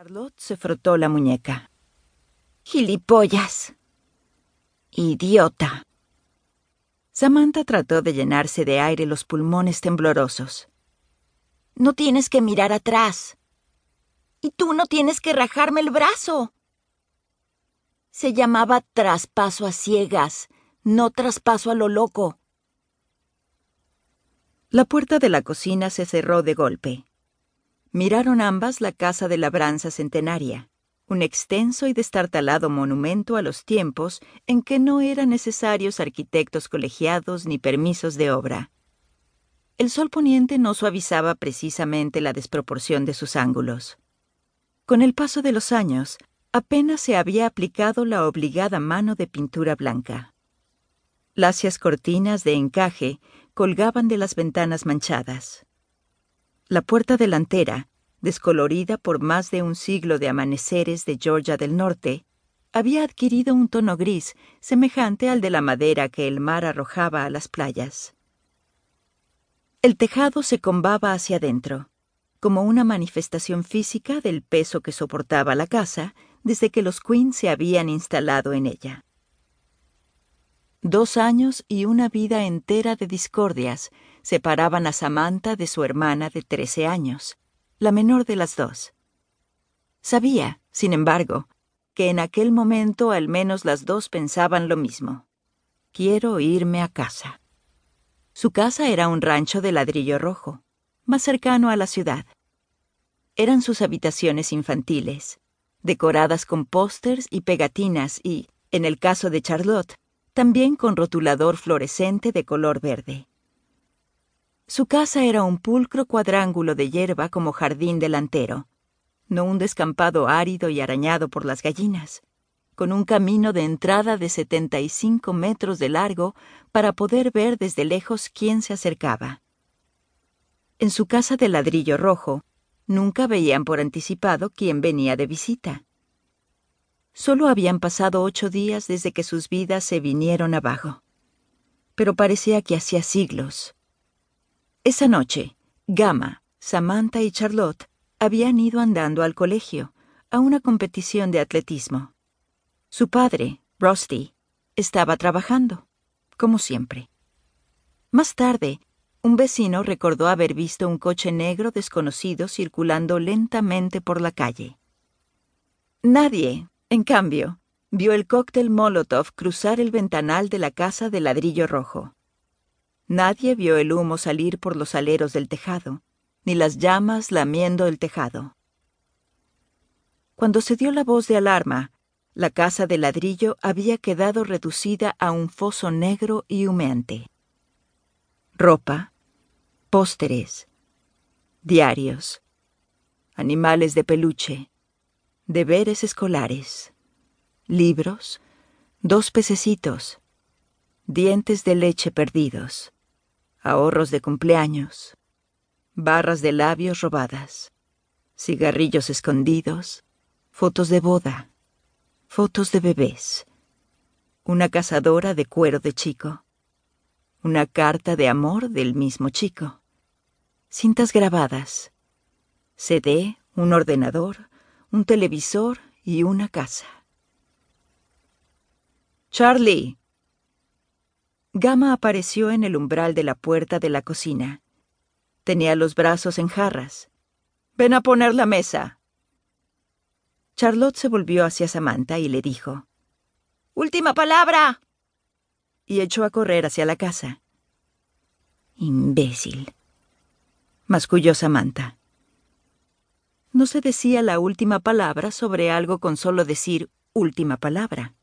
Charlotte se frotó la muñeca. Gilipollas. Idiota. Samantha trató de llenarse de aire los pulmones temblorosos. No tienes que mirar atrás. Y tú no tienes que rajarme el brazo. Se llamaba traspaso a ciegas, no traspaso a lo loco. La puerta de la cocina se cerró de golpe. Miraron ambas la casa de labranza centenaria, un extenso y destartalado monumento a los tiempos en que no eran necesarios arquitectos colegiados ni permisos de obra. El sol poniente no suavizaba precisamente la desproporción de sus ángulos. Con el paso de los años, apenas se había aplicado la obligada mano de pintura blanca. Lacias cortinas de encaje colgaban de las ventanas manchadas. La puerta delantera, descolorida por más de un siglo de amaneceres de Georgia del Norte, había adquirido un tono gris semejante al de la madera que el mar arrojaba a las playas. El tejado se combaba hacia adentro, como una manifestación física del peso que soportaba la casa desde que los Quinn se habían instalado en ella. Dos años y una vida entera de discordias separaban a Samantha de su hermana de trece años, la menor de las dos. Sabía, sin embargo, que en aquel momento al menos las dos pensaban lo mismo. Quiero irme a casa. Su casa era un rancho de ladrillo rojo, más cercano a la ciudad. Eran sus habitaciones infantiles, decoradas con pósters y pegatinas y, en el caso de Charlotte, también con rotulador fluorescente de color verde. Su casa era un pulcro cuadrángulo de hierba como jardín delantero, no un descampado árido y arañado por las gallinas, con un camino de entrada de 75 metros de largo para poder ver desde lejos quién se acercaba. En su casa de ladrillo rojo, nunca veían por anticipado quién venía de visita. Solo habían pasado ocho días desde que sus vidas se vinieron abajo. Pero parecía que hacía siglos. Esa noche, Gama, Samantha y Charlotte habían ido andando al colegio, a una competición de atletismo. Su padre, Rusty, estaba trabajando, como siempre. Más tarde, un vecino recordó haber visto un coche negro desconocido circulando lentamente por la calle. Nadie, en cambio, vio el cóctel Molotov cruzar el ventanal de la casa de ladrillo rojo. Nadie vio el humo salir por los aleros del tejado, ni las llamas lamiendo el tejado. Cuando se dio la voz de alarma, la casa de ladrillo había quedado reducida a un foso negro y humeante. Ropa, pósteres, diarios, animales de peluche, deberes escolares, libros, dos pececitos, dientes de leche perdidos, ahorros de cumpleaños, barras de labios robadas, cigarrillos escondidos, fotos de boda, fotos de bebés, una cazadora de cuero de chico, una carta de amor del mismo chico, cintas grabadas, CD, un ordenador, un televisor y una casa. Charlie. Gama apareció en el umbral de la puerta de la cocina. Tenía los brazos en jarras. Ven a poner la mesa. Charlotte se volvió hacia Samantha y le dijo, Última palabra. Y echó a correr hacia la casa. Imbécil. masculló Samantha no se decía la última palabra sobre algo con solo decir última palabra.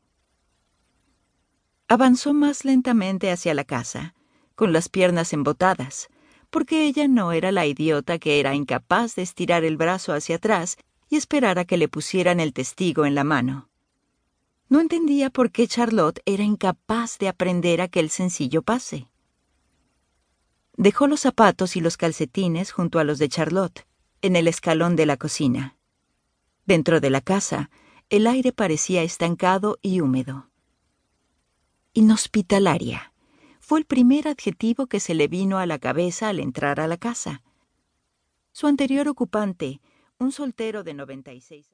Avanzó más lentamente hacia la casa, con las piernas embotadas, porque ella no era la idiota que era incapaz de estirar el brazo hacia atrás y esperar a que le pusieran el testigo en la mano. No entendía por qué Charlotte era incapaz de aprender aquel sencillo pase. Dejó los zapatos y los calcetines junto a los de Charlotte en el escalón de la cocina. Dentro de la casa, el aire parecía estancado y húmedo. Inhospitalaria fue el primer adjetivo que se le vino a la cabeza al entrar a la casa. Su anterior ocupante, un soltero de 96